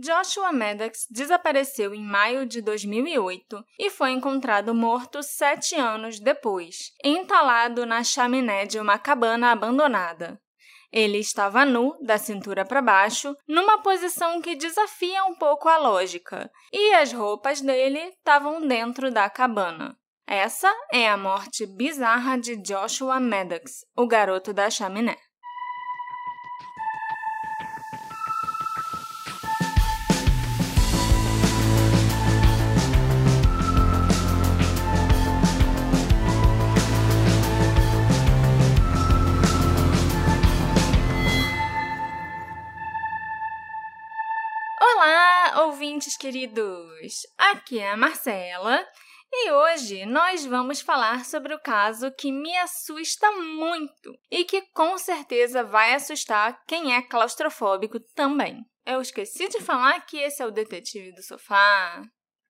Joshua Maddox desapareceu em maio de 2008 e foi encontrado morto sete anos depois, entalado na chaminé de uma cabana abandonada. Ele estava nu, da cintura para baixo, numa posição que desafia um pouco a lógica, e as roupas dele estavam dentro da cabana. Essa é a morte bizarra de Joshua Maddox, o garoto da chaminé. Ouvintes queridos! Aqui é a Marcela e hoje nós vamos falar sobre o caso que me assusta muito e que com certeza vai assustar quem é claustrofóbico também. Eu esqueci de falar que esse é o detetive do sofá.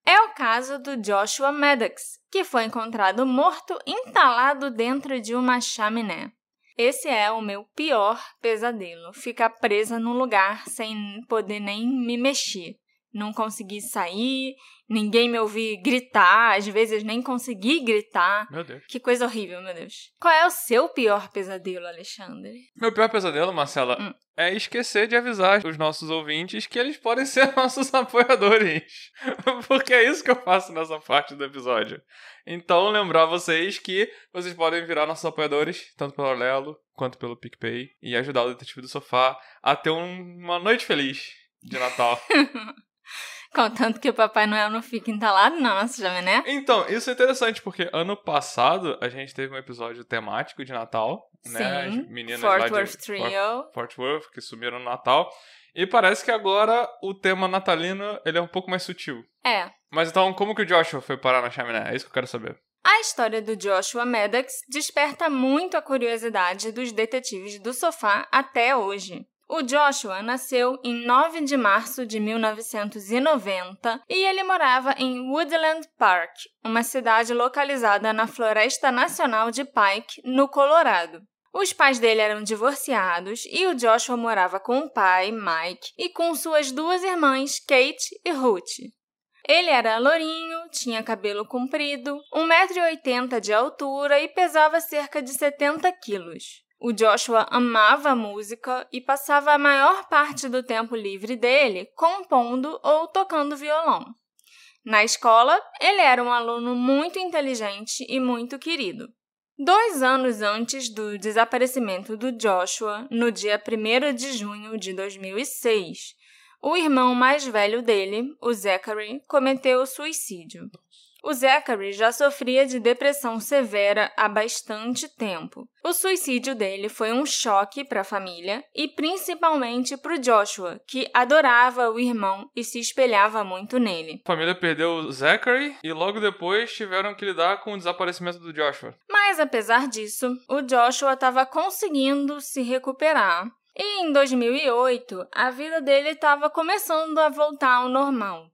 É o caso do Joshua Maddox, que foi encontrado morto entalado dentro de uma chaminé. Esse é o meu pior pesadelo: ficar presa num lugar sem poder nem me mexer. Não conseguir sair, ninguém me ouvir gritar, às vezes nem conseguir gritar. Meu Deus. Que coisa horrível, meu Deus. Qual é o seu pior pesadelo, Alexandre? Meu pior pesadelo, Marcela, Hum. é esquecer de avisar os nossos ouvintes que eles podem ser nossos apoiadores. Porque é isso que eu faço nessa parte do episódio. Então, lembrar vocês que vocês podem virar nossos apoiadores, tanto pelo Orlelo quanto pelo PicPay, e ajudar o Detetive do Sofá a ter um- uma noite feliz de Natal. Contanto que o Papai Noel não fica entalado na nossa chaminé. Então, isso é interessante, porque ano passado a gente teve um episódio temático de Natal, né? As Sim, meninas Fort lá de Worth Trio. Fort Worth, que sumiram no Natal. E parece que agora o tema natalino ele é um pouco mais sutil. É, Mas então, como que o Joshua foi parar na chaminé? É isso que eu quero saber. A história do Joshua Maddox desperta muito a curiosidade dos detetives do sofá até hoje. O Joshua nasceu em 9 de março de 1990 e ele morava em Woodland Park, uma cidade localizada na Floresta Nacional de Pike, no Colorado. Os pais dele eram divorciados e o Joshua morava com o pai, Mike, e com suas duas irmãs, Kate e Ruth. Ele era lourinho, tinha cabelo comprido, 1,80m de altura e pesava cerca de 70 quilos. O Joshua amava música e passava a maior parte do tempo livre dele compondo ou tocando violão. Na escola, ele era um aluno muito inteligente e muito querido. Dois anos antes do desaparecimento do Joshua, no dia 1 de junho de 2006, o irmão mais velho dele, o Zachary, cometeu suicídio. O Zachary já sofria de depressão severa há bastante tempo. O suicídio dele foi um choque para a família e principalmente para o Joshua, que adorava o irmão e se espelhava muito nele. A família perdeu o Zachary e logo depois tiveram que lidar com o desaparecimento do Joshua. Mas apesar disso, o Joshua estava conseguindo se recuperar. E em 2008, a vida dele estava começando a voltar ao normal.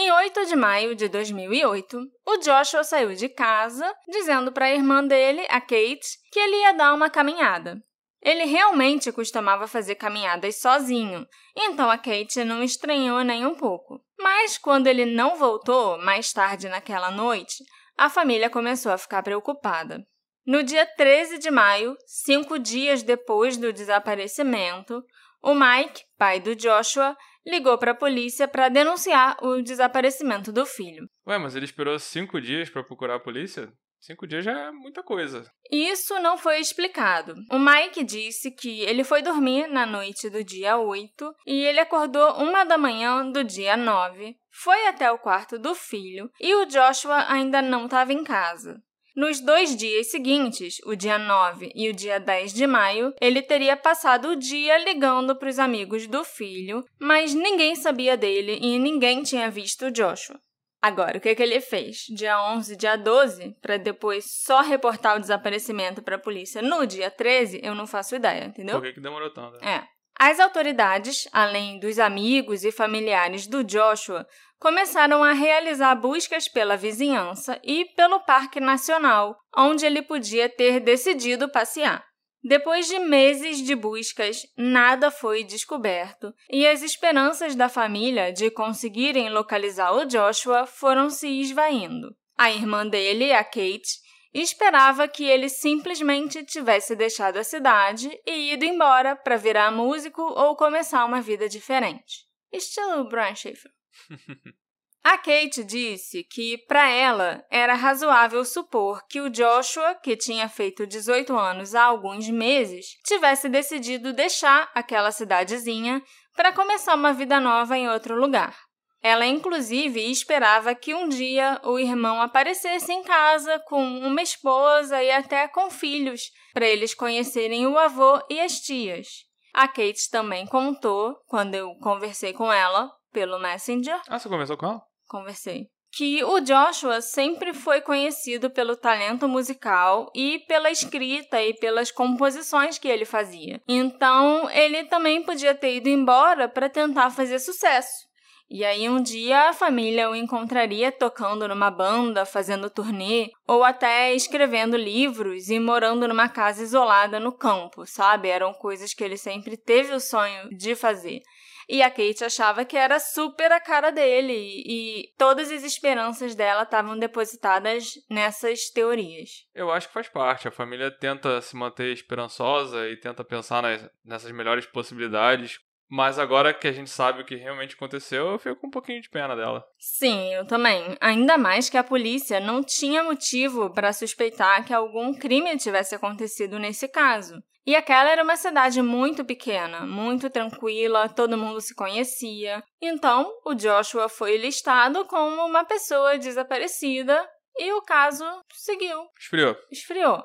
Em 8 de maio de 2008, o Joshua saiu de casa dizendo para a irmã dele, a Kate, que ele ia dar uma caminhada. Ele realmente costumava fazer caminhadas sozinho, então a Kate não estranhou nem um pouco. Mas quando ele não voltou, mais tarde naquela noite, a família começou a ficar preocupada. No dia 13 de maio, cinco dias depois do desaparecimento, o Mike, pai do Joshua, ligou para a polícia para denunciar o desaparecimento do filho. Ué, mas ele esperou cinco dias pra procurar a polícia? Cinco dias já é muita coisa. Isso não foi explicado. O Mike disse que ele foi dormir na noite do dia 8 e ele acordou uma da manhã do dia 9, foi até o quarto do filho e o Joshua ainda não estava em casa. Nos dois dias seguintes, o dia 9 e o dia 10 de maio, ele teria passado o dia ligando para os amigos do filho, mas ninguém sabia dele e ninguém tinha visto o Joshua. Agora, o que, que ele fez? Dia 11, dia 12, para depois só reportar o desaparecimento para a polícia no dia 13, eu não faço ideia, entendeu? Por que, que demorou tanto? É. As autoridades, além dos amigos e familiares do Joshua, começaram a realizar buscas pela vizinhança e pelo Parque Nacional, onde ele podia ter decidido passear. Depois de meses de buscas, nada foi descoberto e as esperanças da família de conseguirem localizar o Joshua foram se esvaindo. A irmã dele, a Kate, esperava que ele simplesmente tivesse deixado a cidade e ido embora para virar músico ou começar uma vida diferente. Estilo Brian Schaefer. A Kate disse que, para ela, era razoável supor que o Joshua, que tinha feito 18 anos há alguns meses, tivesse decidido deixar aquela cidadezinha para começar uma vida nova em outro lugar. Ela, inclusive, esperava que um dia o irmão aparecesse em casa com uma esposa e até com filhos, para eles conhecerem o avô e as tias. A Kate também contou, quando eu conversei com ela pelo Messenger. Ah, você conversou com ela? Conversei. Que o Joshua sempre foi conhecido pelo talento musical e pela escrita e pelas composições que ele fazia. Então, ele também podia ter ido embora para tentar fazer sucesso. E aí um dia a família o encontraria tocando numa banda, fazendo turnê, ou até escrevendo livros e morando numa casa isolada no campo, sabe? Eram coisas que ele sempre teve o sonho de fazer. E a Kate achava que era super a cara dele e todas as esperanças dela estavam depositadas nessas teorias. Eu acho que faz parte. A família tenta se manter esperançosa e tenta pensar nas, nessas melhores possibilidades mas agora que a gente sabe o que realmente aconteceu, eu fico com um pouquinho de pena dela. Sim, eu também. Ainda mais que a polícia não tinha motivo para suspeitar que algum crime tivesse acontecido nesse caso. E aquela era uma cidade muito pequena, muito tranquila, todo mundo se conhecia. Então, o Joshua foi listado como uma pessoa desaparecida e o caso seguiu. Esfriou. Esfriou.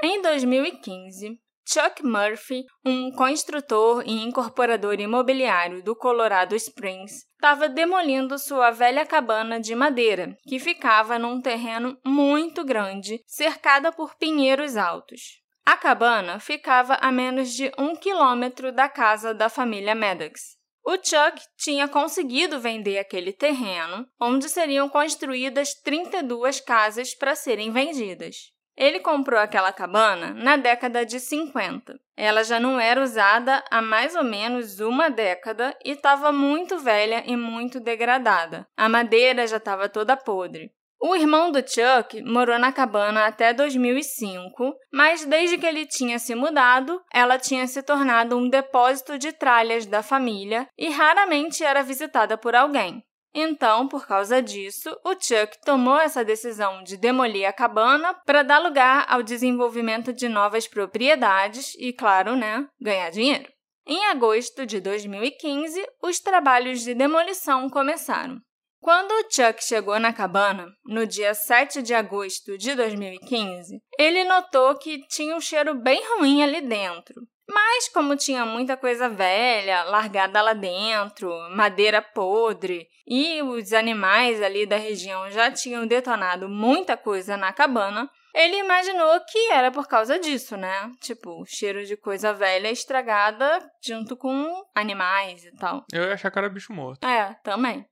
Em 2015, Chuck Murphy, um construtor e incorporador imobiliário do Colorado Springs, estava demolindo sua velha cabana de madeira, que ficava num terreno muito grande, cercada por pinheiros altos. A cabana ficava a menos de um quilômetro da casa da família Maddox. O Chuck tinha conseguido vender aquele terreno, onde seriam construídas 32 casas para serem vendidas. Ele comprou aquela cabana na década de 50. Ela já não era usada há mais ou menos uma década e estava muito velha e muito degradada. A madeira já estava toda podre. O irmão do Chuck morou na cabana até 2005, mas desde que ele tinha se mudado, ela tinha se tornado um depósito de tralhas da família e raramente era visitada por alguém. Então, por causa disso, o Chuck tomou essa decisão de demolir a cabana para dar lugar ao desenvolvimento de novas propriedades e, claro, né, ganhar dinheiro. Em agosto de 2015, os trabalhos de demolição começaram. Quando o Chuck chegou na cabana, no dia 7 de agosto de 2015, ele notou que tinha um cheiro bem ruim ali dentro. Mas, como tinha muita coisa velha, largada lá dentro, madeira podre, e os animais ali da região já tinham detonado muita coisa na cabana, ele imaginou que era por causa disso, né? Tipo, cheiro de coisa velha estragada junto com animais e tal. Eu ia achar que era bicho morto. É, também.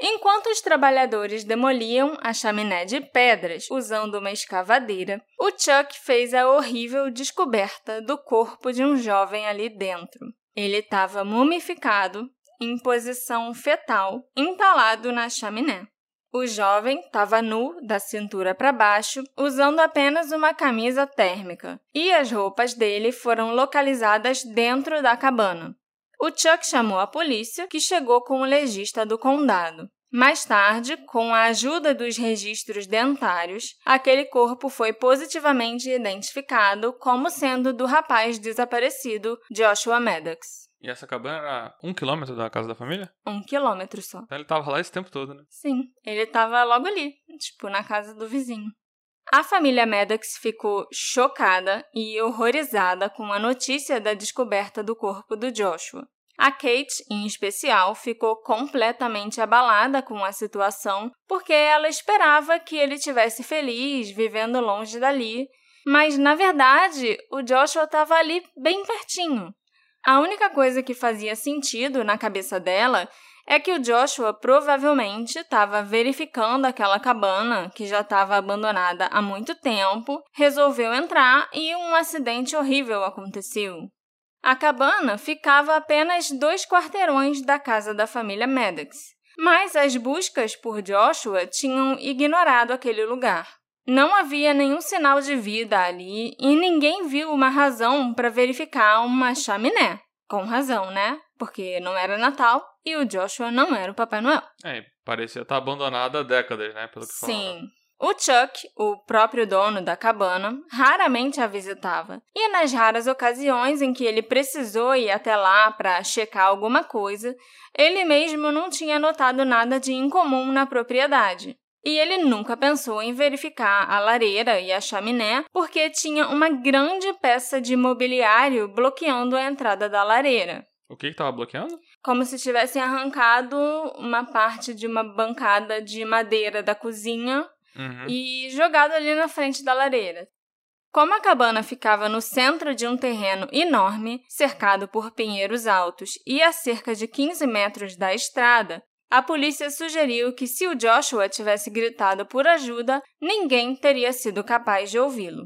Enquanto os trabalhadores demoliam a chaminé de pedras usando uma escavadeira, o Chuck fez a horrível descoberta do corpo de um jovem ali dentro. Ele estava mumificado, em posição fetal, entalado na chaminé. O jovem estava nu da cintura para baixo, usando apenas uma camisa térmica, e as roupas dele foram localizadas dentro da cabana. O Chuck chamou a polícia, que chegou com o legista do condado. Mais tarde, com a ajuda dos registros dentários, aquele corpo foi positivamente identificado como sendo do rapaz desaparecido Joshua Maddox. E essa cabana era um quilômetro da casa da família? Um quilômetro só. Então ele tava lá esse tempo todo, né? Sim, ele tava logo ali, tipo, na casa do vizinho. A família Maddox ficou chocada e horrorizada com a notícia da descoberta do corpo do Joshua. A Kate, em especial, ficou completamente abalada com a situação porque ela esperava que ele tivesse feliz, vivendo longe dali, mas na verdade o Joshua estava ali bem pertinho. A única coisa que fazia sentido na cabeça dela é que o Joshua provavelmente estava verificando aquela cabana, que já estava abandonada há muito tempo, resolveu entrar e um acidente horrível aconteceu. A cabana ficava apenas dois quarteirões da casa da família Maddox, mas as buscas por Joshua tinham ignorado aquele lugar. Não havia nenhum sinal de vida ali e ninguém viu uma razão para verificar uma chaminé. Com razão, né? Porque não era Natal e o Joshua não era o Papai Noel. É, parecia estar abandonada há décadas, né? Pelo que Sim. O Chuck, o próprio dono da cabana, raramente a visitava. E nas raras ocasiões em que ele precisou ir até lá para checar alguma coisa, ele mesmo não tinha notado nada de incomum na propriedade. E ele nunca pensou em verificar a lareira e a chaminé, porque tinha uma grande peça de mobiliário bloqueando a entrada da lareira. O que estava bloqueando? Como se tivessem arrancado uma parte de uma bancada de madeira da cozinha Uhum. e jogado ali na frente da lareira. Como a cabana ficava no centro de um terreno enorme, cercado por pinheiros altos e a cerca de 15 metros da estrada, a polícia sugeriu que se o Joshua tivesse gritado por ajuda, ninguém teria sido capaz de ouvi-lo.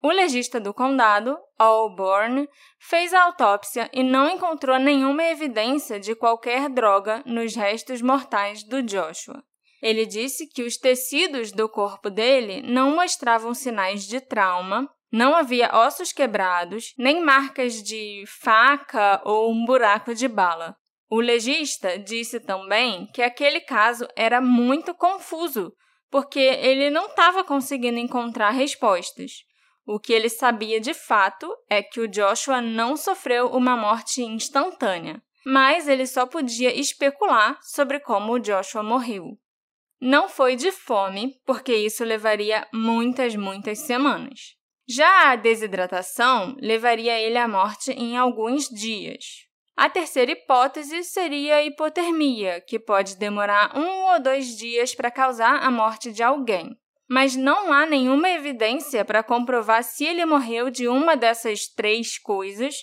O legista do condado, Al Bourne, fez a autópsia e não encontrou nenhuma evidência de qualquer droga nos restos mortais do Joshua. Ele disse que os tecidos do corpo dele não mostravam sinais de trauma, não havia ossos quebrados, nem marcas de faca ou um buraco de bala. O legista disse também que aquele caso era muito confuso, porque ele não estava conseguindo encontrar respostas. O que ele sabia de fato é que o Joshua não sofreu uma morte instantânea, mas ele só podia especular sobre como o Joshua morreu. Não foi de fome, porque isso levaria muitas, muitas semanas. Já a desidratação levaria ele à morte em alguns dias. A terceira hipótese seria a hipotermia, que pode demorar um ou dois dias para causar a morte de alguém. Mas não há nenhuma evidência para comprovar se ele morreu de uma dessas três coisas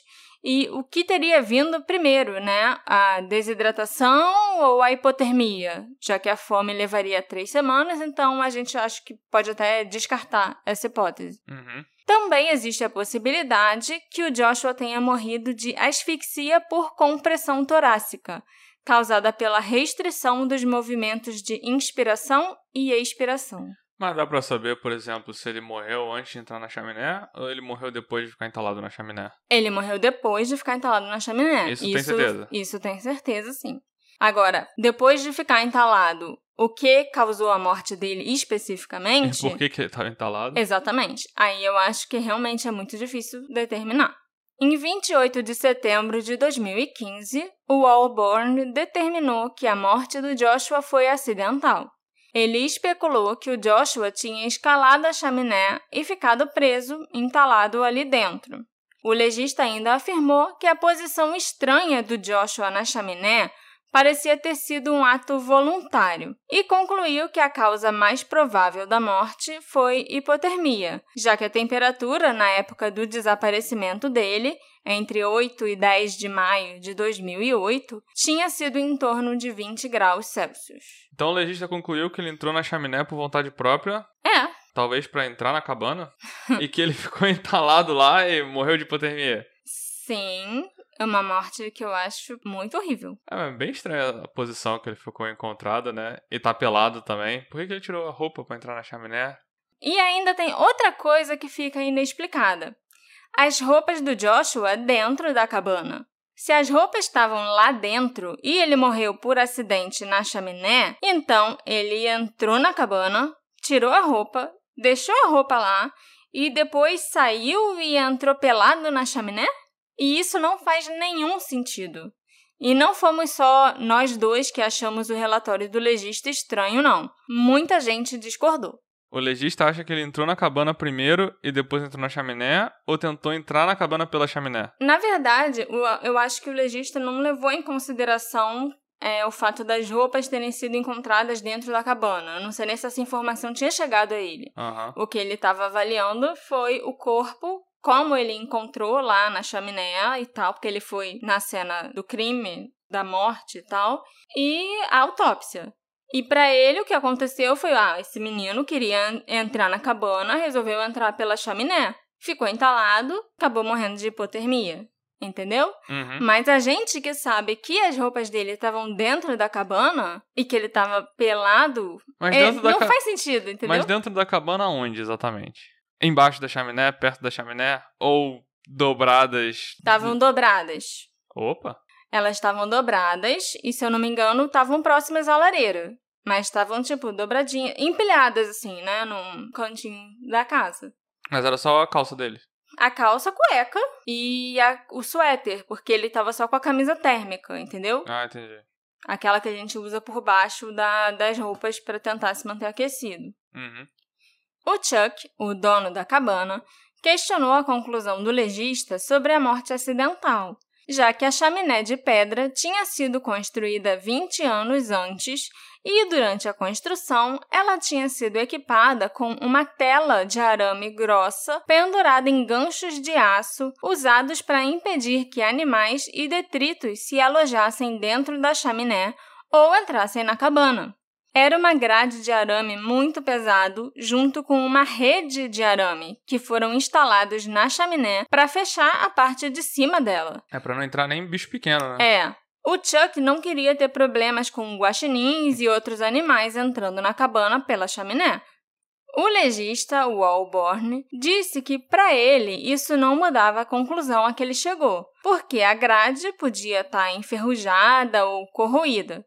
e o que teria vindo primeiro, né? A desidratação ou a hipotermia? Já que a fome levaria três semanas, então a gente acha que pode até descartar essa hipótese. Uhum. Também existe a possibilidade que o Joshua tenha morrido de asfixia por compressão torácica, causada pela restrição dos movimentos de inspiração e expiração. Mas dá pra saber, por exemplo, se ele morreu antes de entrar na chaminé ou ele morreu depois de ficar entalado na chaminé? Ele morreu depois de ficar entalado na chaminé. Isso tem certeza? Isso tem certeza, sim. Agora, depois de ficar entalado, o que causou a morte dele especificamente? E por que, que ele estava entalado? Exatamente. Aí eu acho que realmente é muito difícil determinar. Em 28 de setembro de 2015, o Allborn determinou que a morte do Joshua foi acidental. Ele especulou que o Joshua tinha escalado a chaminé e ficado preso, entalado ali dentro. O legista ainda afirmou que a posição estranha do Joshua na chaminé parecia ter sido um ato voluntário e concluiu que a causa mais provável da morte foi hipotermia, já que a temperatura na época do desaparecimento dele, entre 8 e 10 de maio de 2008, tinha sido em torno de 20 graus Celsius. Então o legista concluiu que ele entrou na chaminé por vontade própria, É, talvez pra entrar na cabana, e que ele ficou entalado lá e morreu de hipotermia. sim, é uma morte que eu acho muito horrível. É bem estranha a posição que ele ficou encontrado, né? E tá pelado também. Por que, que ele tirou a roupa pra entrar na chaminé? E ainda tem outra coisa que fica inexplicada: as roupas do Joshua dentro da cabana. Se as roupas estavam lá dentro e ele morreu por acidente na chaminé, então ele entrou na cabana, tirou a roupa, deixou a roupa lá e depois saiu e entrou pelado na chaminé? E isso não faz nenhum sentido. E não fomos só nós dois que achamos o relatório do legista estranho, não. Muita gente discordou. O legista acha que ele entrou na cabana primeiro e depois entrou na chaminé, ou tentou entrar na cabana pela chaminé? Na verdade, eu acho que o legista não levou em consideração é, o fato das roupas terem sido encontradas dentro da cabana. Eu não sei nem se essa informação tinha chegado a ele. Aham. O que ele estava avaliando foi o corpo, como ele encontrou lá na chaminé e tal, porque ele foi na cena do crime da morte e tal, e a autópsia. E para ele o que aconteceu foi, ah, esse menino queria entrar na cabana, resolveu entrar pela chaminé, ficou entalado, acabou morrendo de hipotermia. Entendeu? Uhum. Mas a gente que sabe que as roupas dele estavam dentro da cabana e que ele estava pelado, Mas é, não ca- faz sentido, entendeu? Mas dentro da cabana onde, exatamente? Embaixo da chaminé, perto da chaminé? Ou dobradas? Estavam dobradas. Opa! Elas estavam dobradas e, se eu não me engano, estavam próximas à lareira. Mas estavam, tipo, dobradinhas, empilhadas, assim, né? Num cantinho da casa. Mas era só a calça dele. A calça, a cueca e a- o suéter, porque ele tava só com a camisa térmica, entendeu? Ah, entendi. Aquela que a gente usa por baixo da- das roupas para tentar se manter aquecido. Uhum. O Chuck, o dono da cabana, questionou a conclusão do legista sobre a morte acidental, já que a chaminé de pedra tinha sido construída 20 anos antes e, durante a construção, ela tinha sido equipada com uma tela de arame grossa pendurada em ganchos de aço usados para impedir que animais e detritos se alojassem dentro da chaminé ou entrassem na cabana. Era uma grade de arame muito pesado, junto com uma rede de arame, que foram instalados na chaminé para fechar a parte de cima dela. É pra não entrar nem bicho pequeno, né? É. O Chuck não queria ter problemas com guaxinins e outros animais entrando na cabana pela chaminé. O legista, Walborn, disse que para ele isso não mudava a conclusão a que ele chegou, porque a grade podia estar enferrujada ou corroída.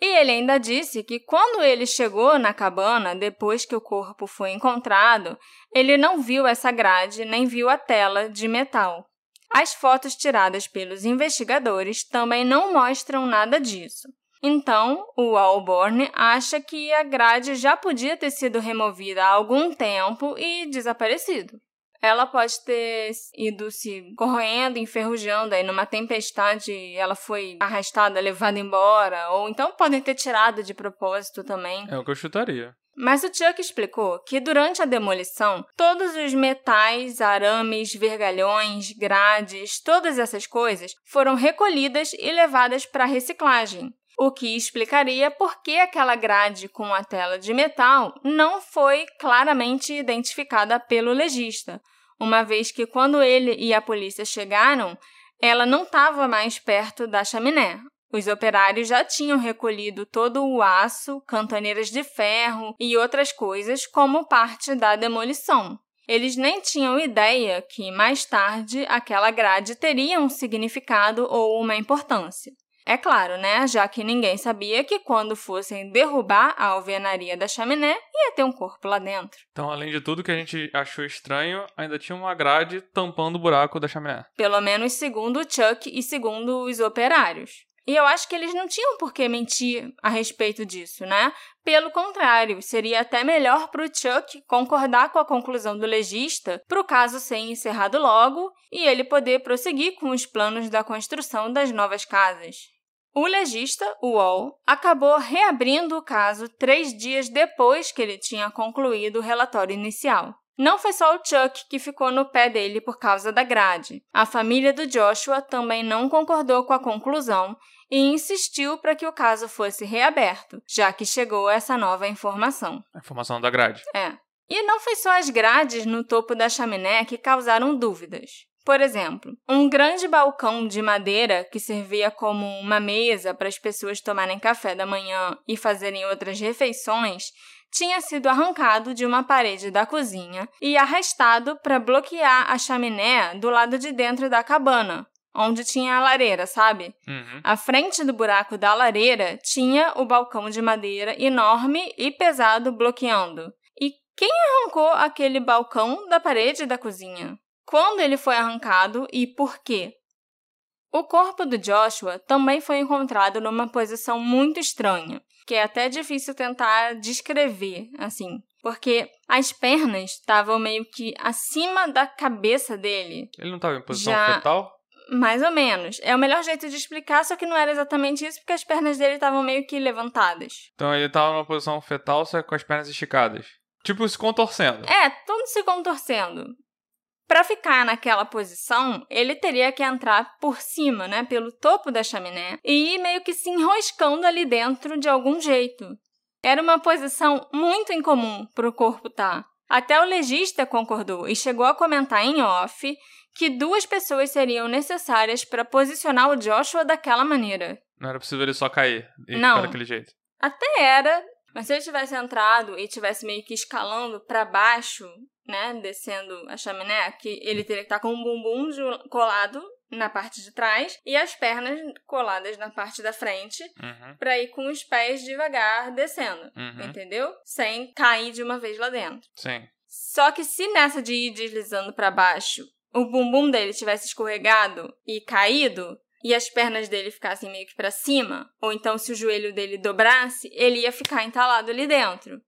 E ele ainda disse que quando ele chegou na cabana, depois que o corpo foi encontrado, ele não viu essa grade nem viu a tela de metal. As fotos tiradas pelos investigadores também não mostram nada disso. Então, o Alborn acha que a grade já podia ter sido removida há algum tempo e desaparecido. Ela pode ter ido se corroendo, enferrujando, aí numa tempestade ela foi arrastada, levada embora, ou então podem ter tirado de propósito também. É o que eu chutaria. Mas o Chuck explicou que durante a demolição, todos os metais, arames, vergalhões, grades, todas essas coisas foram recolhidas e levadas para reciclagem. O que explicaria por que aquela grade com a tela de metal não foi claramente identificada pelo legista, uma vez que quando ele e a polícia chegaram, ela não estava mais perto da chaminé, os operários já tinham recolhido todo o aço, cantoneiras de ferro e outras coisas como parte da demolição. Eles nem tinham ideia que, mais tarde, aquela grade teria um significado ou uma importância. É claro, né? Já que ninguém sabia que quando fossem derrubar a alvenaria da chaminé, ia ter um corpo lá dentro. Então, além de tudo que a gente achou estranho, ainda tinha uma grade tampando o buraco da chaminé. Pelo menos segundo o Chuck e segundo os operários. E eu acho que eles não tinham por que mentir a respeito disso, né? Pelo contrário, seria até melhor para o Chuck concordar com a conclusão do legista para o caso ser encerrado logo e ele poder prosseguir com os planos da construção das novas casas. O legista, o Wall, acabou reabrindo o caso três dias depois que ele tinha concluído o relatório inicial. Não foi só o Chuck que ficou no pé dele por causa da grade. A família do Joshua também não concordou com a conclusão e insistiu para que o caso fosse reaberto, já que chegou essa nova informação. A informação da grade. É. E não foi só as grades no topo da chaminé que causaram dúvidas. Por exemplo, um grande balcão de madeira que servia como uma mesa para as pessoas tomarem café da manhã e fazerem outras refeições tinha sido arrancado de uma parede da cozinha e arrastado para bloquear a chaminé do lado de dentro da cabana, onde tinha a lareira, sabe? Uhum. À frente do buraco da lareira tinha o balcão de madeira enorme e pesado bloqueando. E quem arrancou aquele balcão da parede da cozinha? Quando ele foi arrancado e por quê? O corpo do Joshua também foi encontrado numa posição muito estranha, que é até difícil tentar descrever, assim, porque as pernas estavam meio que acima da cabeça dele, Ele não estava em posição Já- fetal? mais ou menos. É o melhor jeito de explicar, só que não era exatamente isso, porque as pernas dele estavam meio que levantadas. Então ele estava numa posição fetal, só com as pernas esticadas. Tipo, se contorcendo. É, tudo se contorcendo. Para ficar naquela posição, ele teria que entrar por cima, né, pelo topo da chaminé e ir meio que se enroscando ali dentro de algum jeito. Era uma posição muito incomum para o corpo estar. Tá. Até o legista concordou e chegou a comentar em off que duas pessoas seriam necessárias para posicionar o Joshua daquela maneira. Não era possível ele só cair e Não. ficar daquele jeito. Até era, mas se ele tivesse entrado e tivesse meio que escalando para baixo, né, descendo a chaminé, que ele teria que estar com o bumbum colado na parte de trás e as pernas coladas na parte da frente uhum. para ir com os pés devagar descendo, uhum. entendeu? Sem cair de uma vez lá dentro. Sim. Só que se nessa de ir deslizando para baixo, o bumbum dele tivesse escorregado e caído, e as pernas dele ficassem meio que para cima, ou então se o joelho dele dobrasse, ele ia ficar entalado ali dentro.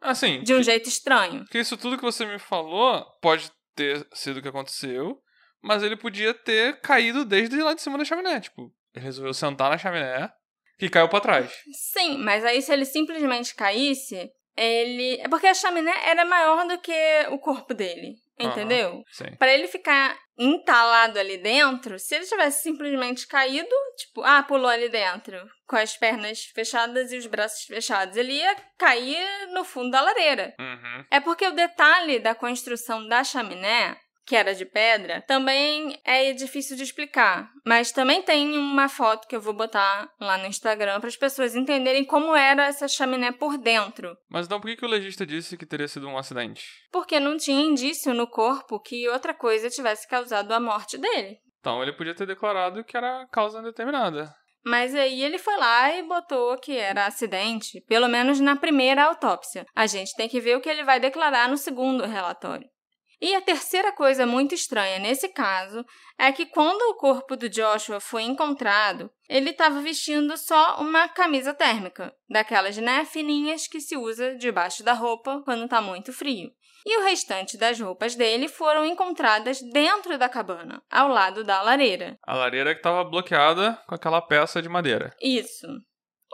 Assim. De um que, jeito estranho. Que isso tudo que você me falou pode ter sido o que aconteceu, mas ele podia ter caído desde lá de cima da chaminé. Tipo, ele resolveu sentar na chaminé que caiu para trás. Sim, mas aí se ele simplesmente caísse, ele. É porque a chaminé era maior do que o corpo dele. Entendeu? Uhum, para ele ficar entalado ali dentro, se ele tivesse simplesmente caído, tipo, ah, pulou ali dentro, com as pernas fechadas e os braços fechados, ele ia cair no fundo da lareira. Uhum. É porque o detalhe da construção da chaminé que era de pedra, também é difícil de explicar. Mas também tem uma foto que eu vou botar lá no Instagram para as pessoas entenderem como era essa chaminé por dentro. Mas então por que, que o legista disse que teria sido um acidente? Porque não tinha indício no corpo que outra coisa tivesse causado a morte dele. Então ele podia ter declarado que era causa indeterminada. Mas aí ele foi lá e botou que era acidente, pelo menos na primeira autópsia. A gente tem que ver o que ele vai declarar no segundo relatório. E a terceira coisa muito estranha nesse caso é que quando o corpo do Joshua foi encontrado, ele estava vestindo só uma camisa térmica, daquelas né, fininhas que se usa debaixo da roupa quando está muito frio. E o restante das roupas dele foram encontradas dentro da cabana, ao lado da lareira. A lareira que estava bloqueada com aquela peça de madeira. Isso.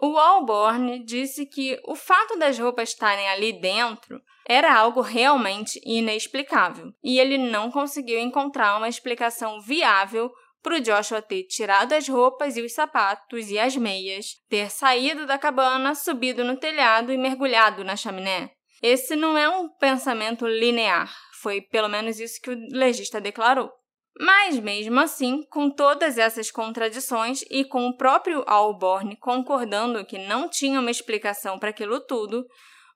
O Alborn disse que o fato das roupas estarem ali dentro era algo realmente inexplicável, e ele não conseguiu encontrar uma explicação viável para o Joshua ter tirado as roupas e os sapatos e as meias, ter saído da cabana, subido no telhado e mergulhado na chaminé. Esse não é um pensamento linear, foi pelo menos isso que o legista declarou. Mas, mesmo assim, com todas essas contradições e com o próprio Alborn concordando que não tinha uma explicação para aquilo tudo,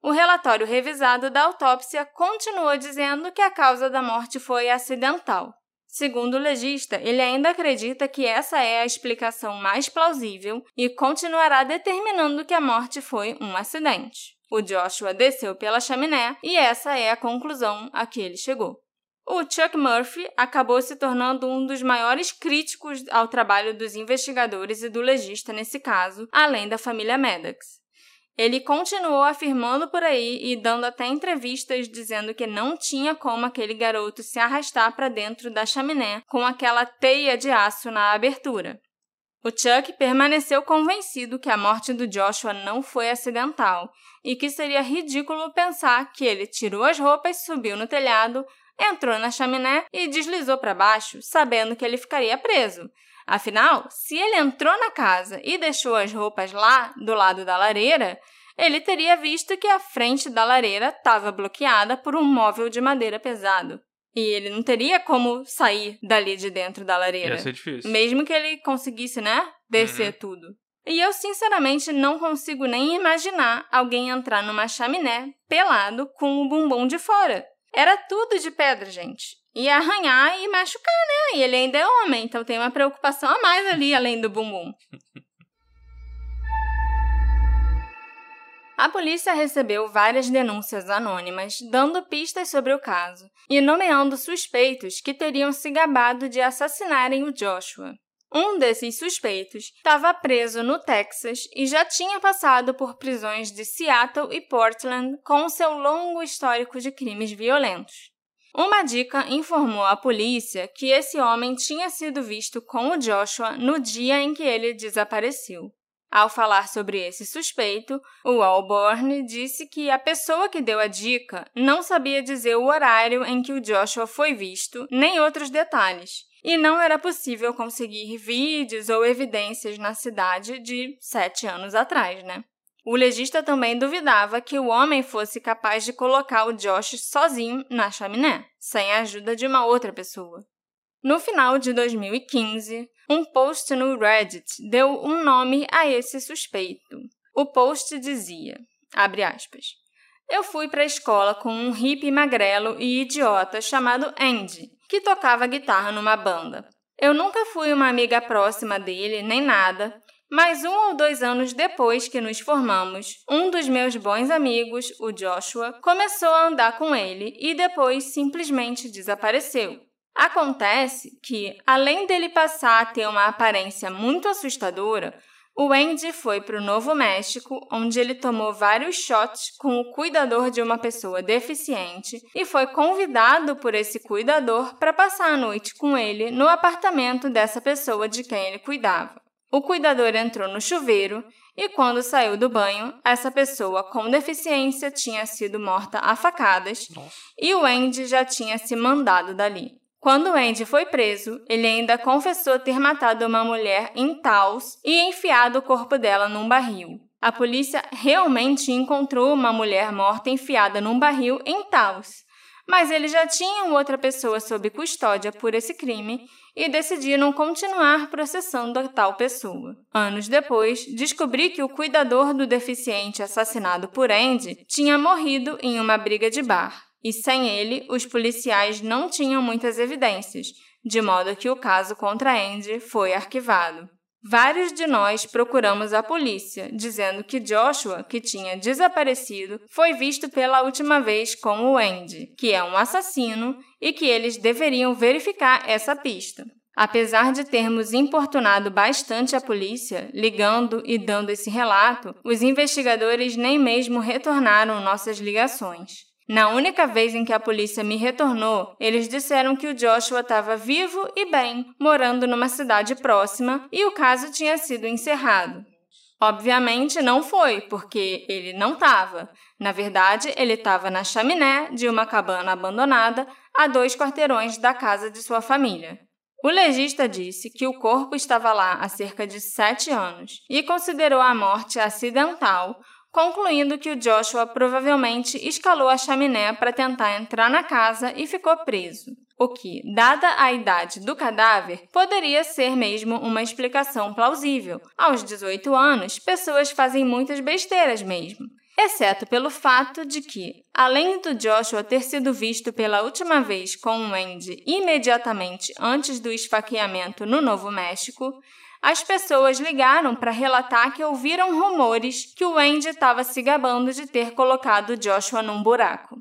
o relatório revisado da autópsia continuou dizendo que a causa da morte foi acidental. Segundo o legista, ele ainda acredita que essa é a explicação mais plausível e continuará determinando que a morte foi um acidente. O Joshua desceu pela chaminé e essa é a conclusão a que ele chegou. O Chuck Murphy acabou se tornando um dos maiores críticos ao trabalho dos investigadores e do legista nesse caso, além da família Maddox. Ele continuou afirmando por aí e dando até entrevistas dizendo que não tinha como aquele garoto se arrastar para dentro da chaminé com aquela teia de aço na abertura. O Chuck permaneceu convencido que a morte do Joshua não foi acidental e que seria ridículo pensar que ele tirou as roupas, subiu no telhado, entrou na chaminé e deslizou para baixo, sabendo que ele ficaria preso. Afinal, se ele entrou na casa e deixou as roupas lá, do lado da lareira, ele teria visto que a frente da lareira estava bloqueada por um móvel de madeira pesado. E ele não teria como sair dali de dentro da lareira. Ia ser difícil. Mesmo que ele conseguisse, né? Descer uhum. tudo. E eu, sinceramente, não consigo nem imaginar alguém entrar numa chaminé pelado com o bumbum de fora. Era tudo de pedra, gente ia arranhar e machucar, né? E ele ainda é homem, então tem uma preocupação a mais ali, além do bumbum. A polícia recebeu várias denúncias anônimas, dando pistas sobre o caso e nomeando suspeitos que teriam se gabado de assassinarem o Joshua. Um desses suspeitos estava preso no Texas e já tinha passado por prisões de Seattle e Portland com seu longo histórico de crimes violentos. Uma dica informou a polícia que esse homem tinha sido visto com o Joshua no dia em que ele desapareceu. Ao falar sobre esse suspeito, o Alborn disse que a pessoa que deu a dica não sabia dizer o horário em que o Joshua foi visto, nem outros detalhes, e não era possível conseguir vídeos ou evidências na cidade de sete anos atrás, né? O legista também duvidava que o homem fosse capaz de colocar o Josh sozinho na chaminé, sem a ajuda de uma outra pessoa. No final de 2015, um post no Reddit deu um nome a esse suspeito. O post dizia, abre aspas, eu fui para a escola com um hippie magrelo e idiota chamado Andy, que tocava guitarra numa banda. Eu nunca fui uma amiga próxima dele, nem nada, mas um ou dois anos depois que nos formamos, um dos meus bons amigos, o Joshua, começou a andar com ele e depois simplesmente desapareceu. Acontece que, além dele passar a ter uma aparência muito assustadora, o Andy foi para o Novo México, onde ele tomou vários shots com o cuidador de uma pessoa deficiente e foi convidado por esse cuidador para passar a noite com ele no apartamento dessa pessoa de quem ele cuidava. O cuidador entrou no chuveiro e, quando saiu do banho, essa pessoa com deficiência tinha sido morta a facadas Nossa. e o Andy já tinha se mandado dali. Quando Andy foi preso, ele ainda confessou ter matado uma mulher em Taos e enfiado o corpo dela num barril. A polícia realmente encontrou uma mulher morta enfiada num barril em Taos, mas eles já tinham outra pessoa sob custódia por esse crime e decidiram continuar processando a tal pessoa. Anos depois, descobri que o cuidador do deficiente assassinado por Andy tinha morrido em uma briga de bar e sem ele, os policiais não tinham muitas evidências, de modo que o caso contra Andy foi arquivado. Vários de nós procuramos a polícia, dizendo que Joshua, que tinha desaparecido, foi visto pela última vez com o Andy, que é um assassino, e que eles deveriam verificar essa pista. Apesar de termos importunado bastante a polícia, ligando e dando esse relato, os investigadores nem mesmo retornaram nossas ligações. Na única vez em que a polícia me retornou, eles disseram que o Joshua estava vivo e bem, morando numa cidade próxima e o caso tinha sido encerrado. Obviamente não foi, porque ele não estava. Na verdade, ele estava na chaminé de uma cabana abandonada a dois quarteirões da casa de sua família. O legista disse que o corpo estava lá há cerca de sete anos e considerou a morte acidental concluindo que o Joshua provavelmente escalou a chaminé para tentar entrar na casa e ficou preso. O que, dada a idade do cadáver, poderia ser mesmo uma explicação plausível. Aos 18 anos, pessoas fazem muitas besteiras mesmo. Exceto pelo fato de que, além do Joshua ter sido visto pela última vez com o Andy imediatamente antes do esfaqueamento no Novo México, as pessoas ligaram para relatar que ouviram rumores que o Andy estava se gabando de ter colocado Joshua num buraco.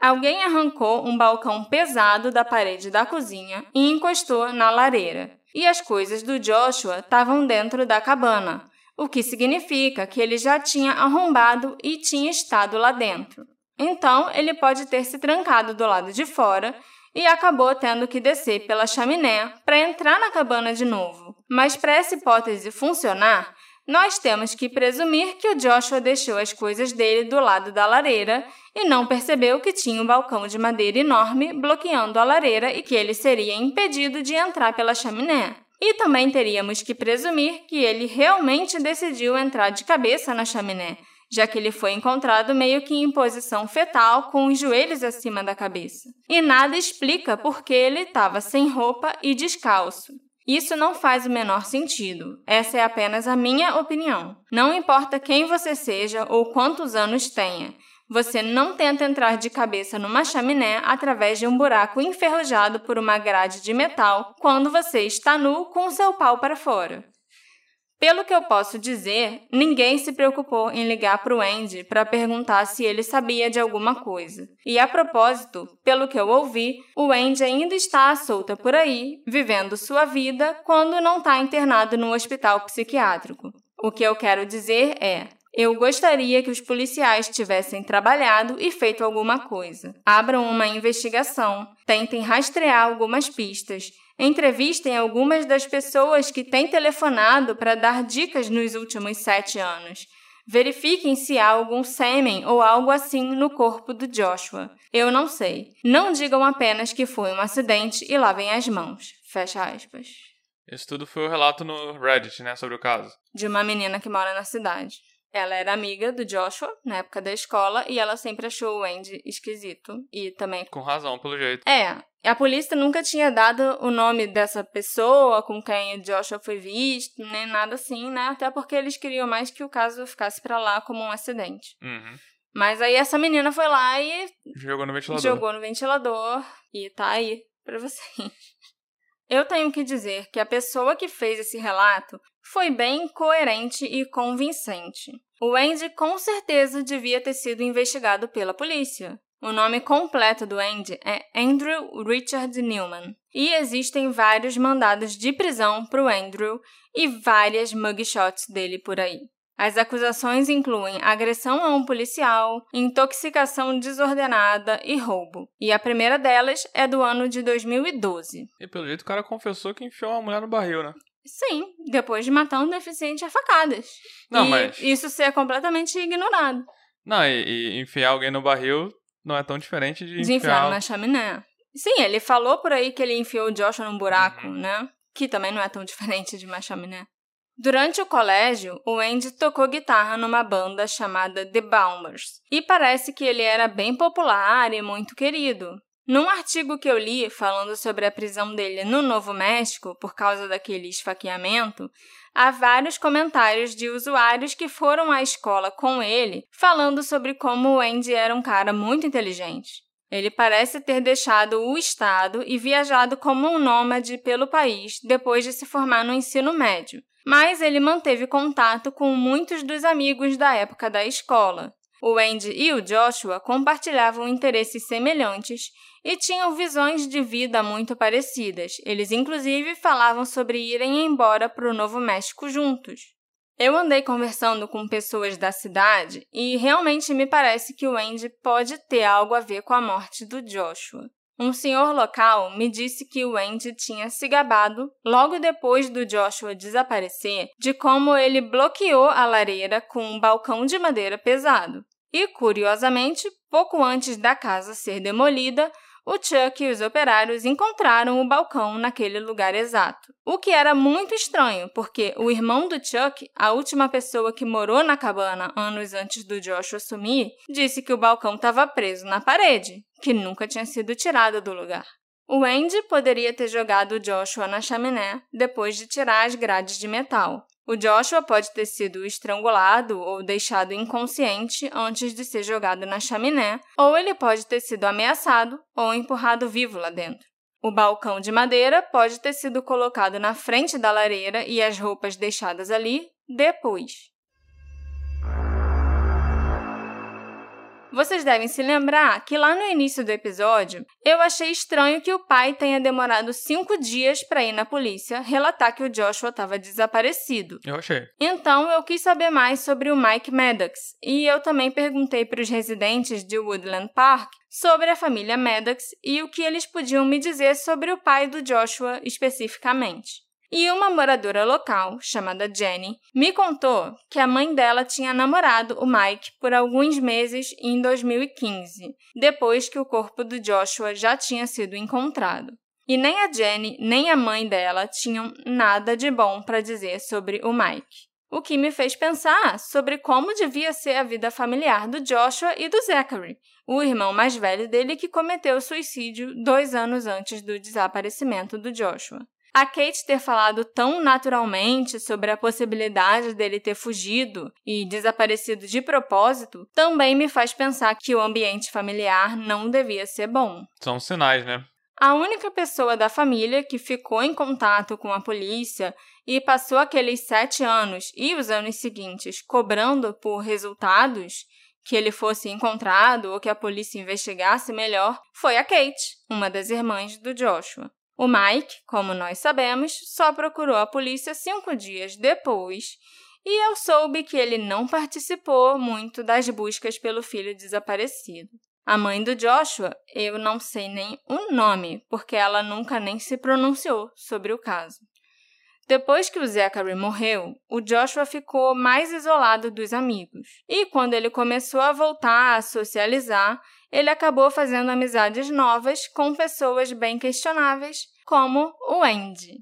Alguém arrancou um balcão pesado da parede da cozinha e encostou na lareira. E as coisas do Joshua estavam dentro da cabana, o que significa que ele já tinha arrombado e tinha estado lá dentro. Então, ele pode ter se trancado do lado de fora e acabou tendo que descer pela chaminé para entrar na cabana de novo. Mas para essa hipótese funcionar, nós temos que presumir que o Joshua deixou as coisas dele do lado da lareira e não percebeu que tinha um balcão de madeira enorme bloqueando a lareira e que ele seria impedido de entrar pela chaminé. E também teríamos que presumir que ele realmente decidiu entrar de cabeça na chaminé, já que ele foi encontrado meio que em posição fetal, com os joelhos acima da cabeça. E nada explica por que ele estava sem roupa e descalço. Isso não faz o menor sentido. Essa é apenas a minha opinião. Não importa quem você seja ou quantos anos tenha. Você não tenta entrar de cabeça numa chaminé através de um buraco enferrujado por uma grade de metal quando você está nu com seu pau para fora. Pelo que eu posso dizer, ninguém se preocupou em ligar para o Andy para perguntar se ele sabia de alguma coisa. E a propósito, pelo que eu ouvi, o Andy ainda está à solta por aí, vivendo sua vida quando não está internado no hospital psiquiátrico. O que eu quero dizer é: eu gostaria que os policiais tivessem trabalhado e feito alguma coisa. Abram uma investigação, tentem rastrear algumas pistas, Entrevistem algumas das pessoas que têm telefonado para dar dicas nos últimos sete anos. Verifiquem se há algum sêmen ou algo assim no corpo do Joshua. Eu não sei. Não digam apenas que foi um acidente e lavem as mãos. Fecha aspas. Isso tudo foi o relato no Reddit, né, sobre o caso. De uma menina que mora na cidade. Ela era amiga do Joshua na época da escola e ela sempre achou o Andy esquisito. E também. Com razão, pelo jeito. É. A polícia nunca tinha dado o nome dessa pessoa com quem o Joshua foi visto, nem nada assim, né? Até porque eles queriam mais que o caso ficasse pra lá como um acidente. Uhum. Mas aí essa menina foi lá e Jogou no ventilador. jogou no ventilador e tá aí pra vocês. Eu tenho que dizer que a pessoa que fez esse relato foi bem coerente e convincente. O Andy com certeza devia ter sido investigado pela polícia. O nome completo do Andy é Andrew Richard Newman. E existem vários mandados de prisão para o Andrew e várias mugshots dele por aí. As acusações incluem agressão a um policial, intoxicação desordenada e roubo. E a primeira delas é do ano de 2012. E pelo jeito o cara confessou que enfiou uma mulher no barril, né? Sim, depois de matar um deficiente a facadas. Não, e mas- isso ser completamente ignorado. Não, e, e enfiar alguém no barril não é tão diferente de, De enfiar na chaminé. Sim, ele falou por aí que ele enfiou o Joshua num buraco, Uhum. né? Que também não é tão diferente de uma chaminé. Durante o colégio, o Andy tocou guitarra numa banda chamada The Bombers, e parece que ele era bem popular e muito querido. Num artigo que eu li falando sobre a prisão dele no Novo México por causa daquele esfaqueamento, há vários comentários de usuários que foram à escola com ele falando sobre como o Andy era um cara muito inteligente. Ele parece ter deixado o estado e viajado como um nômade pelo país depois de se formar no ensino médio, mas ele manteve contato com muitos dos amigos da época da escola. O Andy e o Joshua compartilhavam interesses semelhantes e tinham visões de vida muito parecidas. Eles, inclusive, falavam sobre irem embora para o Novo México juntos. Eu andei conversando com pessoas da cidade e realmente me parece que o Andy pode ter algo a ver com a morte do Joshua. Um senhor local me disse que o Andy tinha se gabado, logo depois do Joshua desaparecer, de como ele bloqueou a lareira com um balcão de madeira pesado. E, curiosamente, pouco antes da casa ser demolida, o Chuck e os operários encontraram o balcão naquele lugar exato. O que era muito estranho, porque o irmão do Chuck, a última pessoa que morou na cabana anos antes do Joshua sumir, disse que o balcão estava preso na parede, que nunca tinha sido tirado do lugar. O Andy poderia ter jogado o Joshua na chaminé depois de tirar as grades de metal. O Joshua pode ter sido estrangulado ou deixado inconsciente antes de ser jogado na chaminé, ou ele pode ter sido ameaçado ou empurrado vivo lá dentro. O balcão de madeira pode ter sido colocado na frente da lareira e as roupas deixadas ali depois. Vocês devem se lembrar que lá no início do episódio eu achei estranho que o pai tenha demorado cinco dias para ir na polícia relatar que o Joshua estava desaparecido. Eu achei. Então eu quis saber mais sobre o Mike Maddox e eu também perguntei para os residentes de Woodland Park sobre a família Maddox e o que eles podiam me dizer sobre o pai do Joshua especificamente. E uma moradora local, chamada Jenny, me contou que a mãe dela tinha namorado o Mike por alguns meses em 2015, depois que o corpo do Joshua já tinha sido encontrado. E nem a Jenny nem a mãe dela tinham nada de bom para dizer sobre o Mike. O que me fez pensar sobre como devia ser a vida familiar do Joshua e do Zachary, o irmão mais velho dele que cometeu suicídio dois anos antes do desaparecimento do Joshua. A Kate ter falado tão naturalmente sobre a possibilidade dele ter fugido e desaparecido de propósito também me faz pensar que o ambiente familiar não devia ser bom. São sinais, né? A única pessoa da família que ficou em contato com a polícia e passou aqueles sete anos e os anos seguintes cobrando por resultados, que ele fosse encontrado ou que a polícia investigasse melhor, foi a Kate, uma das irmãs do Joshua. O Mike, como nós sabemos, só procurou a polícia cinco dias depois e eu soube que ele não participou muito das buscas pelo filho desaparecido. A mãe do Joshua, eu não sei nem o nome, porque ela nunca nem se pronunciou sobre o caso. Depois que o Zachary morreu, o Joshua ficou mais isolado dos amigos. E quando ele começou a voltar a socializar, ele acabou fazendo amizades novas com pessoas bem questionáveis, como o Andy.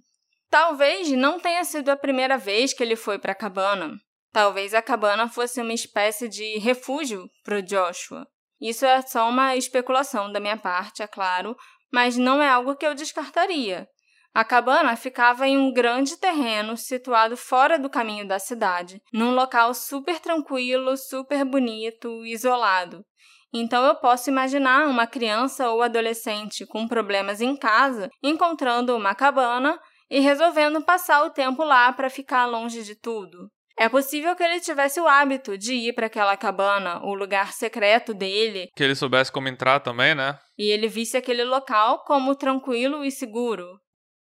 Talvez não tenha sido a primeira vez que ele foi para a cabana. Talvez a cabana fosse uma espécie de refúgio para o Joshua. Isso é só uma especulação da minha parte, é claro, mas não é algo que eu descartaria. A cabana ficava em um grande terreno situado fora do caminho da cidade, num local super tranquilo, super bonito, isolado. Então eu posso imaginar uma criança ou adolescente com problemas em casa encontrando uma cabana e resolvendo passar o tempo lá para ficar longe de tudo. É possível que ele tivesse o hábito de ir para aquela cabana, o lugar secreto dele. Que ele soubesse como entrar também, né? E ele visse aquele local como tranquilo e seguro.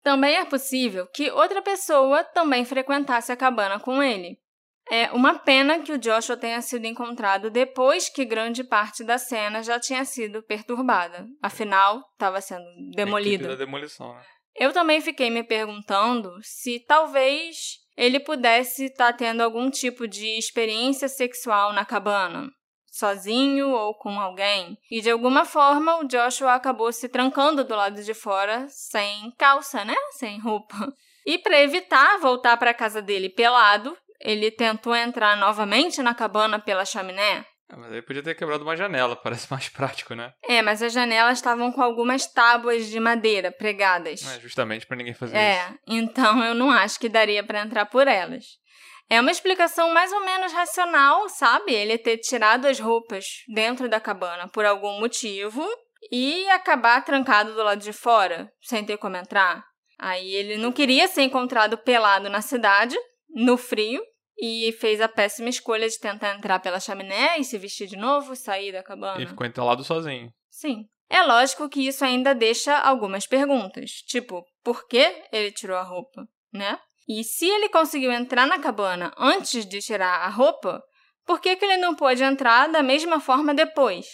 Também é possível que outra pessoa também frequentasse a cabana com ele. É uma pena que o Joshua tenha sido encontrado depois que grande parte da cena já tinha sido perturbada. Afinal, estava sendo demolido. Da demolição, né? Eu também fiquei me perguntando se talvez ele pudesse estar tá tendo algum tipo de experiência sexual na cabana sozinho ou com alguém. E de alguma forma o Joshua acabou se trancando do lado de fora sem calça, né? Sem roupa. E para evitar voltar para casa dele pelado, ele tentou entrar novamente na cabana pela chaminé. É, mas ele podia ter quebrado uma janela, parece mais prático, né? É, mas as janelas estavam com algumas tábuas de madeira pregadas. É, justamente para ninguém fazer é, isso. É, então eu não acho que daria para entrar por elas. É uma explicação mais ou menos racional, sabe? Ele ter tirado as roupas dentro da cabana por algum motivo e acabar trancado do lado de fora, sem ter como entrar. Aí ele não queria ser encontrado pelado na cidade, no frio, e fez a péssima escolha de tentar entrar pela chaminé e se vestir de novo, sair da cabana. E ficou entalado sozinho. Sim. É lógico que isso ainda deixa algumas perguntas, tipo, por que ele tirou a roupa, né? E se ele conseguiu entrar na cabana antes de tirar a roupa, por que, que ele não pôde entrar da mesma forma depois?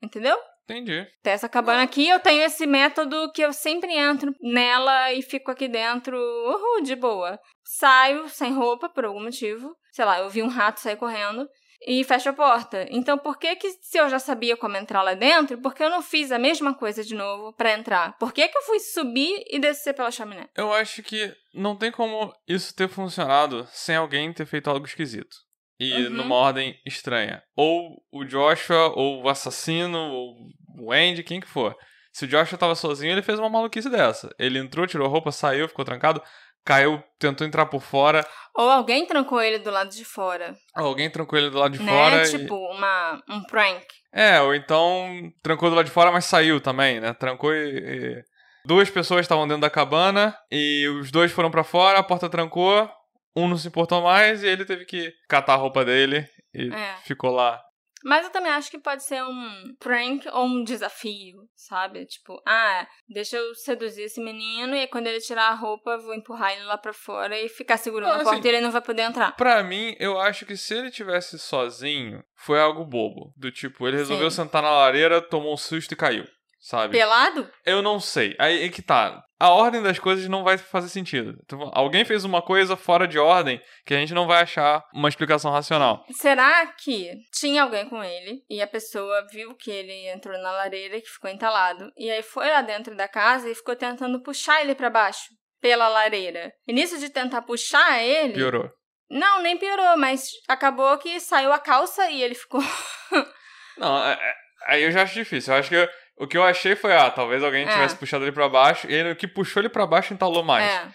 Entendeu? Entendi. Essa cabana aqui, eu tenho esse método que eu sempre entro nela e fico aqui dentro, uhul, de boa. Saio sem roupa por algum motivo. Sei lá, eu vi um rato sair correndo e fecho a porta. Então, por que que se eu já sabia como entrar lá dentro, por que eu não fiz a mesma coisa de novo para entrar? Por que que eu fui subir e descer pela chaminé? Eu acho que não tem como isso ter funcionado sem alguém ter feito algo esquisito. E uhum. numa ordem estranha. Ou o Joshua, ou o assassino, ou o Andy, quem que for. Se o Joshua tava sozinho, ele fez uma maluquice dessa. Ele entrou, tirou a roupa, saiu, ficou trancado caiu, tentou entrar por fora. Ou alguém trancou ele do lado de fora. Alguém trancou ele do lado de né? fora. Tipo, e... uma, um prank. É, ou então trancou do lado de fora, mas saiu também, né? Trancou e. e... Duas pessoas estavam dentro da cabana e os dois foram para fora, a porta trancou, um não se importou mais e ele teve que catar a roupa dele e é. ficou lá mas eu também acho que pode ser um prank ou um desafio, sabe? Tipo, ah, deixa eu seduzir esse menino e quando ele tirar a roupa, vou empurrar ele lá pra fora e ficar segurando ah, a porta assim, e ele não vai poder entrar. Pra mim, eu acho que se ele tivesse sozinho, foi algo bobo. Do tipo, ele resolveu Sim. sentar na lareira, tomou um susto e caiu sabe? Pelado? Eu não sei. Aí é que tá. A ordem das coisas não vai fazer sentido. Então, alguém fez uma coisa fora de ordem que a gente não vai achar uma explicação racional. Será que tinha alguém com ele e a pessoa viu que ele entrou na lareira que ficou entalado e aí foi lá dentro da casa e ficou tentando puxar ele para baixo pela lareira. E nisso de tentar puxar ele, piorou. Não, nem piorou, mas acabou que saiu a calça e ele ficou Não, é, é, aí eu já acho difícil. Eu acho que o que eu achei foi, ah, talvez alguém é. tivesse puxado ele para baixo e ele, o que puxou ele para baixo entalou mais. É.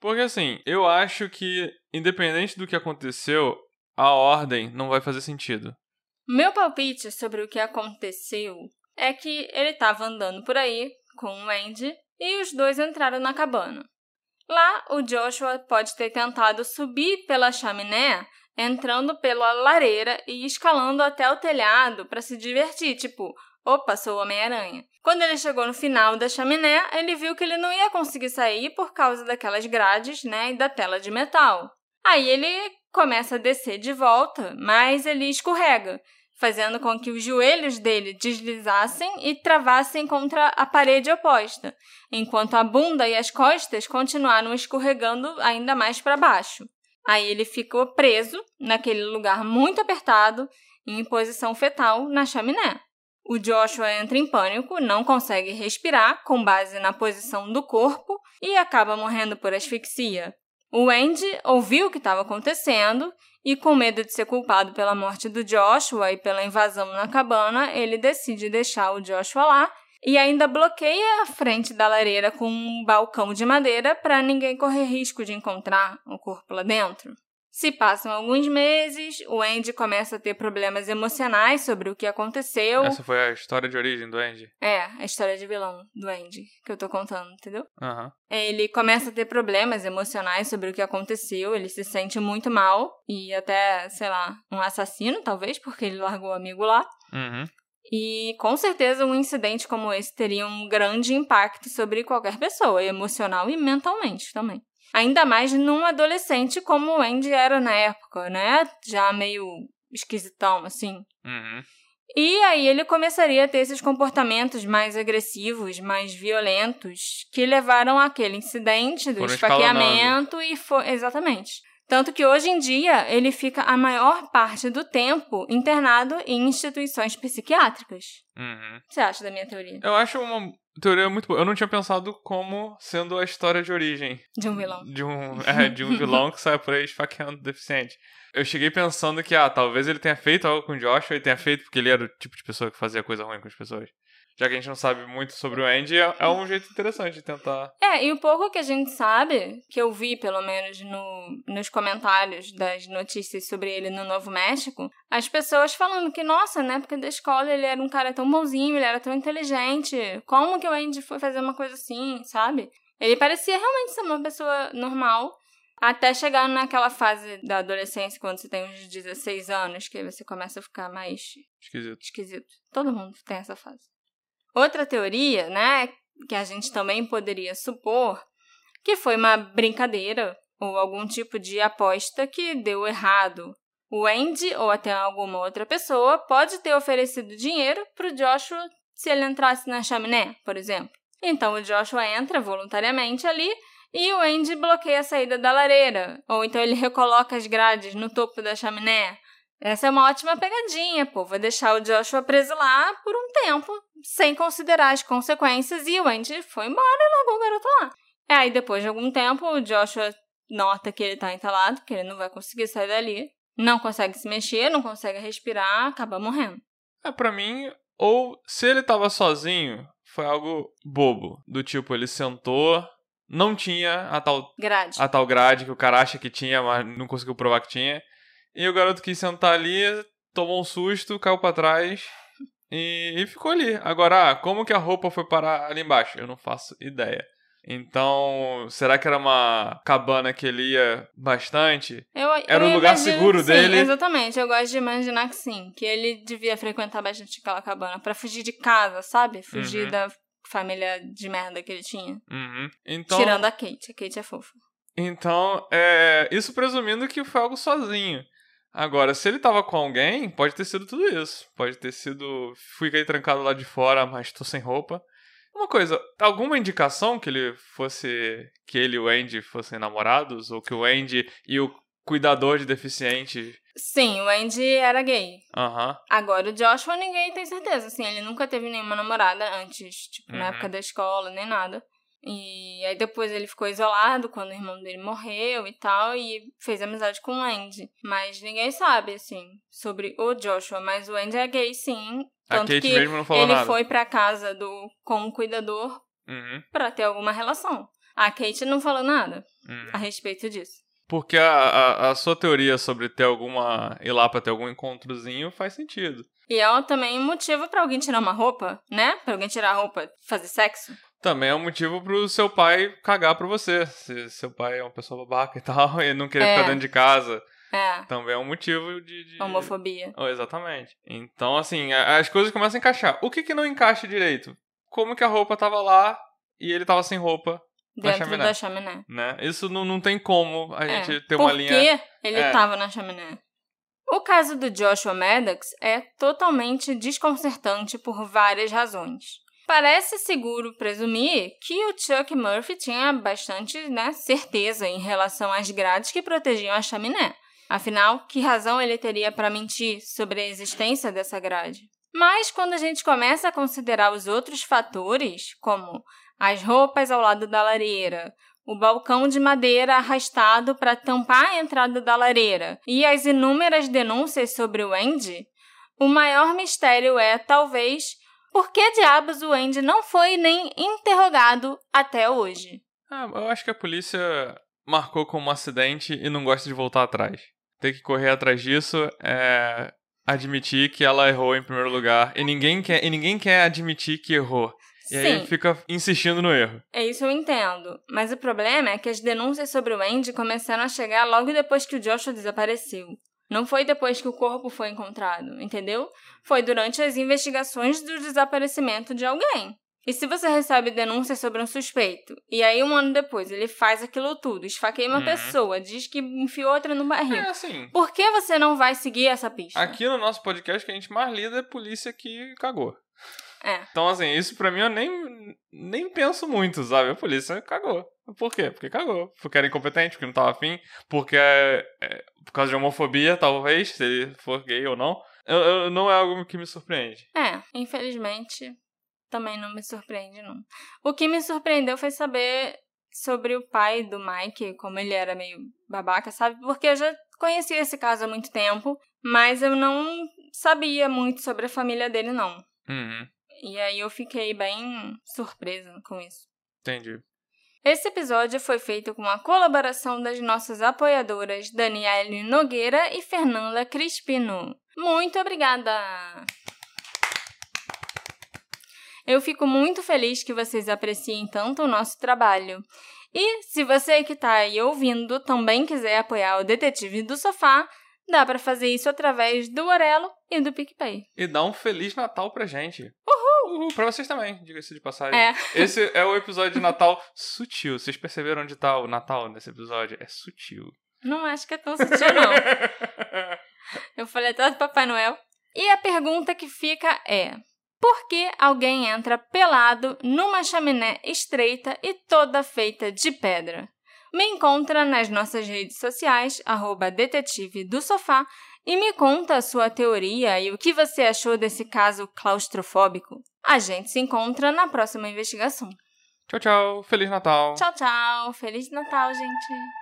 Porque assim, eu acho que, independente do que aconteceu, a ordem não vai fazer sentido. Meu palpite sobre o que aconteceu é que ele estava andando por aí com o Andy e os dois entraram na cabana. Lá, o Joshua pode ter tentado subir pela chaminé, entrando pela lareira e escalando até o telhado para se divertir, tipo, Opa, sou o Homem-Aranha. Quando ele chegou no final da chaminé, ele viu que ele não ia conseguir sair por causa daquelas grades, né, e da tela de metal. Aí ele começa a descer de volta, mas ele escorrega. fazendo com que os joelhos dele deslizassem e travassem contra a parede oposta, enquanto a bunda e as costas continuaram escorregando ainda mais para baixo. Aí ele ficou preso naquele lugar muito apertado, em posição fetal, na chaminé. O Joshua entra em pânico, não consegue respirar com base na posição do corpo e acaba morrendo por asfixia. O Andy ouviu o que estava acontecendo e, com medo de ser culpado pela morte do Joshua e pela invasão na cabana, ele decide deixar o Joshua lá e ainda bloqueia a frente da lareira com um balcão de madeira para ninguém correr risco de encontrar o corpo lá dentro. Se passam alguns meses, o Andy começa a ter problemas emocionais sobre o que aconteceu. Essa foi a história de origem do Andy? É, a história de vilão do Andy, que eu tô contando, entendeu? Uhum. Ele começa a ter problemas emocionais sobre o que aconteceu, ele se sente muito mal e até, sei lá, um assassino, talvez, porque ele largou o amigo lá. Uhum. E com certeza um incidente como esse teria um grande impacto sobre qualquer pessoa, emocional e mentalmente também. Ainda mais num adolescente como o Andy era na época, né? Já meio esquisitão, assim. Uhum. E aí ele começaria a ter esses comportamentos mais agressivos, mais violentos, que levaram àquele incidente do Foram esfaqueamento e foi exatamente. Tanto que hoje em dia ele fica a maior parte do tempo internado em instituições psiquiátricas. Uhum. O que você acha da minha teoria? Eu acho uma teoria muito boa. Eu não tinha pensado como sendo a história de origem. De um vilão. De um, é, de um vilão que sai por aí esfaqueando deficiente. Eu cheguei pensando que, ah, talvez ele tenha feito algo com o Joshua e tenha feito porque ele era o tipo de pessoa que fazia coisa ruim com as pessoas já que a gente não sabe muito sobre o Andy, é, é um jeito interessante de tentar. É, e o pouco que a gente sabe, que eu vi pelo menos no, nos comentários das notícias sobre ele no Novo México, as pessoas falando que, nossa, na época da escola ele era um cara tão bonzinho, ele era tão inteligente, como que o Andy foi fazer uma coisa assim, sabe? Ele parecia realmente ser uma pessoa normal. Até chegar naquela fase da adolescência, quando você tem uns 16 anos, que você começa a ficar mais esquisito. esquisito. Todo mundo tem essa fase. Outra teoria, né, que a gente também poderia supor que foi uma brincadeira ou algum tipo de aposta que deu errado. O Andy ou até alguma outra pessoa pode ter oferecido dinheiro para o Joshua se ele entrasse na chaminé, por exemplo. Então o Joshua entra voluntariamente ali e o Andy bloqueia a saída da lareira, ou então ele recoloca as grades no topo da chaminé, essa é uma ótima pegadinha, pô. Vou deixar o Joshua preso lá por um tempo, sem considerar as consequências, e o Andy foi embora e largou o garoto lá. É, aí depois de algum tempo, o Joshua nota que ele tá entalado, que ele não vai conseguir sair dali. Não consegue se mexer, não consegue respirar, acaba morrendo. É, pra mim, ou se ele tava sozinho, foi algo bobo. Do tipo, ele sentou, não tinha a tal grade. a tal grade que o cara acha que tinha, mas não conseguiu provar que tinha. E o garoto quis sentar ali, tomou um susto, caiu para trás e, e, ficou ali. Agora, ah, como que a roupa foi parar ali embaixo? Eu não faço ideia. Então, será que era uma cabana que ele ia bastante? Eu, era eu um lugar seguro sim, dele? Exatamente, eu gosto de imaginar que sim, que ele devia frequentar bastante aquela cabana para fugir de casa, sabe? Fugir Uhum. da família de merda que ele tinha. Uhum. Então, Tirando a Kate, a Kate é fofa. então é, isso presumindo que foi algo sozinho. Agora, se ele tava com alguém, pode ter sido tudo isso. Pode ter sido. Fiquei trancado lá de fora, mas tô sem roupa. Uma coisa, alguma indicação que ele fosse. que ele e o Andy fossem namorados? Ou que o Andy e o cuidador de deficiente. Sim, o Andy era gay. Aham. Agora, o Joshua ninguém tem certeza, assim, ele nunca teve nenhuma namorada antes, tipo, Uhum. na época da escola, nem nada. E aí depois ele ficou isolado quando o irmão dele morreu e tal, e fez amizade com o Andy. Mas ninguém sabe, assim, sobre o Joshua, mas o Andy é gay, sim. A Tanto Kate que mesmo não falou ele nada. foi pra casa do com o cuidador Uhum, pra ter alguma relação. A Kate não falou nada uhum. a respeito disso. Porque a, a, a sua teoria sobre ter alguma. ir lá pra ter algum encontrozinho faz sentido. E é também motivo pra alguém tirar uma roupa, né? Pra alguém tirar a roupa, fazer sexo. Também é um motivo pro seu pai cagar pra você. Se seu pai é uma pessoa babaca e tal, e não querer É. ficar dentro de casa. É, Também é um motivo de. de... homofobia. Oh, exatamente. Então, assim, as coisas começam a encaixar. O que que não encaixa direito? Como que a roupa tava lá e ele tava sem roupa, Dentro chaminé. da chaminé. né? Isso não, não tem como a É. gente ter uma linha. que ele É. tava na chaminé? O caso do Joshua Maddox é totalmente desconcertante por várias razões. Parece seguro presumir que o Chuck Murphy tinha bastante né, certeza em relação às grades que protegiam a chaminé. Afinal, que razão ele teria para mentir sobre a existência dessa grade? Mas quando a gente começa a considerar os outros fatores, como as roupas ao lado da lareira, o balcão de madeira arrastado para tampar a entrada da lareira e as inúmeras denúncias sobre o Andy, o maior mistério é, talvez, por que diabos o Andy não foi nem interrogado até hoje. Ah, eu acho que a polícia marcou como um acidente e não gosta de voltar atrás. Tem que correr atrás disso é admitir que ela errou em primeiro lugar. E ninguém quer, e ninguém quer admitir que errou. E Sim. aí fica insistindo no erro. É isso eu entendo. Mas o problema é que as denúncias sobre o Andy começaram a chegar logo depois que o Joshua desapareceu. Não foi depois que o corpo foi encontrado, entendeu? Foi durante as investigações do desaparecimento de alguém. E se você recebe denúncias sobre um suspeito, e aí um ano depois ele faz aquilo tudo, esfaqueia uma Uhum. pessoa, diz que enfiou outra no barril, É assim. por que você não vai seguir essa pista? Aqui no nosso podcast que a gente mais lida é polícia que cagou. É. Então, assim, isso pra mim eu nem, nem penso muito, sabe? A polícia cagou. Por quê? Porque cagou. Porque era incompetente, porque não tava afim, porque é, é por causa de homofobia, talvez, se ele for gay ou não. Eu, eu- não é algo que me surpreende. É, infelizmente, também não me surpreende, não. O que me surpreendeu foi saber sobre o pai do Mike, como ele era meio babaca, sabe? Porque eu já conhecia esse caso há muito tempo, mas eu não sabia muito sobre a família dele, não. Uhum, E aí eu fiquei bem surpresa com isso. entendi. Esse episódio foi feito com a colaboração das nossas apoiadoras Daniele Nogueira e Fernanda Crispino. Muito obrigada! Eu fico muito feliz que vocês apreciem tanto o nosso trabalho. E se você que está aí ouvindo também quiser apoiar o Detetive do Sofá, dá para fazer isso através do Orelo e do PicPay. E dá um Feliz Natal pra gente. Uhul, pra vocês também, diga-se de passagem. É. Esse é o episódio de Natal sutil. Vocês perceberam onde tá o Natal nesse episódio? É sutil. Não acho que é tão sutil, não. Eu falei até do Papai Noel. E a pergunta que fica é: por que alguém entra pelado numa chaminé estreita e toda feita de pedra? Me encontra nas nossas redes sociais, arroba detetive do sofá, e me conta a sua teoria e o que você achou desse caso claustrofóbico. A gente se encontra na próxima investigação. tchau, tchau. Feliz Natal. Tchau, tchau. Feliz Natal, gente.